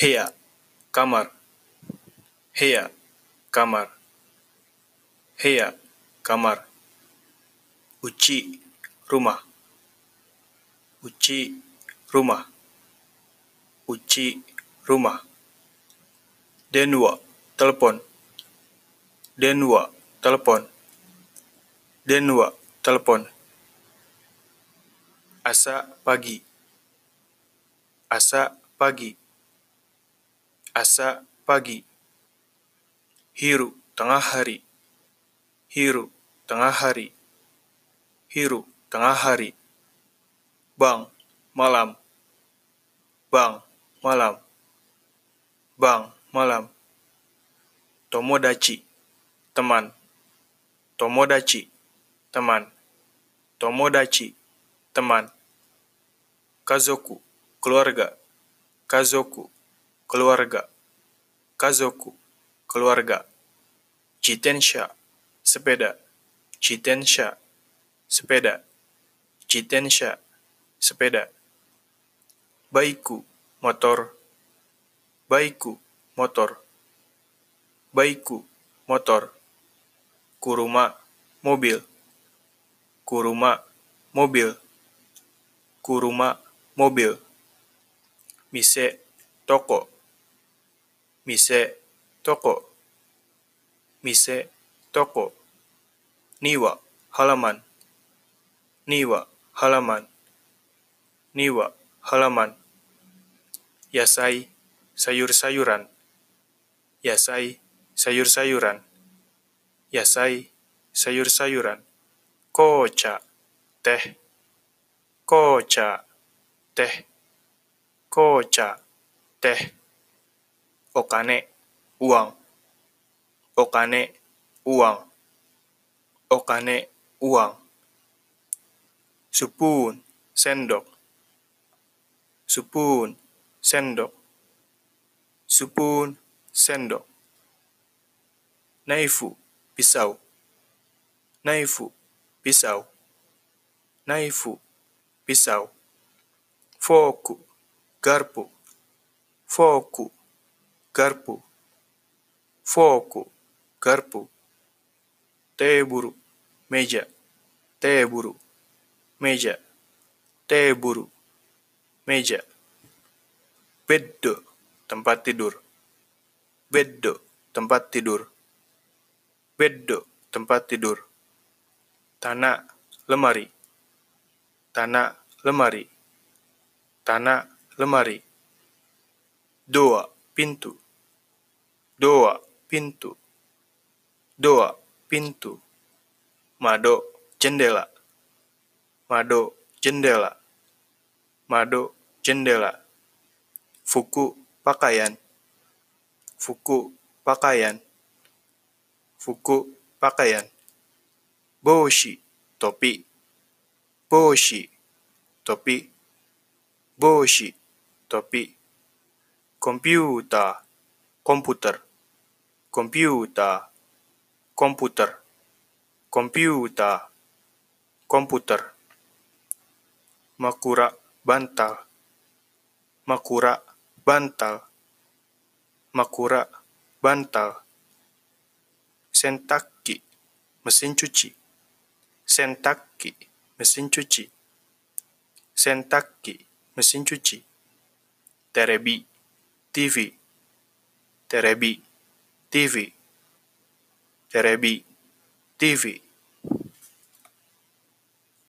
Heya, kamar. Heya, kamar. Heya, kamar. Uci, rumah. Uci, rumah. Uci, rumah. Denwa, telepon. Denwa, telepon. Denwa, telepon. Asa pagi. Asa pagi. Asa pagi. Hiru, tengah hari. Hiru, tengah hari. Hiru, tengah hari. Bang, malam. Bang, malam. Bang, malam. Tomodachi, teman. Tomodachi, teman. Tomodachi, teman. Kazoku, keluarga. Kazoku, keluarga. Kazoku, keluarga. Jitensha, sepeda. Jitensha, sepeda. Jitensha, sepeda. Baiku, motor. Baiku, motor. Baiku, motor. Kuruma, mobil. Kuruma, mobil. Kuruma, mobil. Mise, toko. Mise, toko. Mise, toko. Niwa, halaman. Niwa, halaman. Niwa, halaman. Yasai, sayur-sayuran. Yasai, sayur-sayuran. Yasai, sayur-sayuran. Kocha, teh. Kocha, teh. Kocha, teh. Okane, uang. Okane, uang. Okane, uang. Supun, sendok. Supun, sendok. Supun, sendok. Naifu, pisau. Naifu, pisau. Naifu, pisau. Foku, garpu. Foku, garpu. Foku, garpu. Teburu, meja. Teburu, meja. Teburu, meja. Beddo, tempat tidur. Beddo, tempat tidur. Beddo, tempat tidur. Tanah, lemari. Tanah, lemari. Tanah, lemari. Doa, pintu. Doa, pintu. Doa, pintu. Mado, jendela. Mado, jendela. Mado, jendela. Fuku, pakaian. Fuku, pakaian. Fuku, pakaian. Boshi, topi. Boshi, topi. Boshi, topi. Komputer, komputer. Komputer, komputer. Komputer, komputer. Makura, bantal. Makura, bantal. Makura, bantal. Sentaki, mesin cuci. Sentaki, mesin cuci. Sentaki, mesin cuci. Terebi, TV. Terebi, TV. Terebi, TV.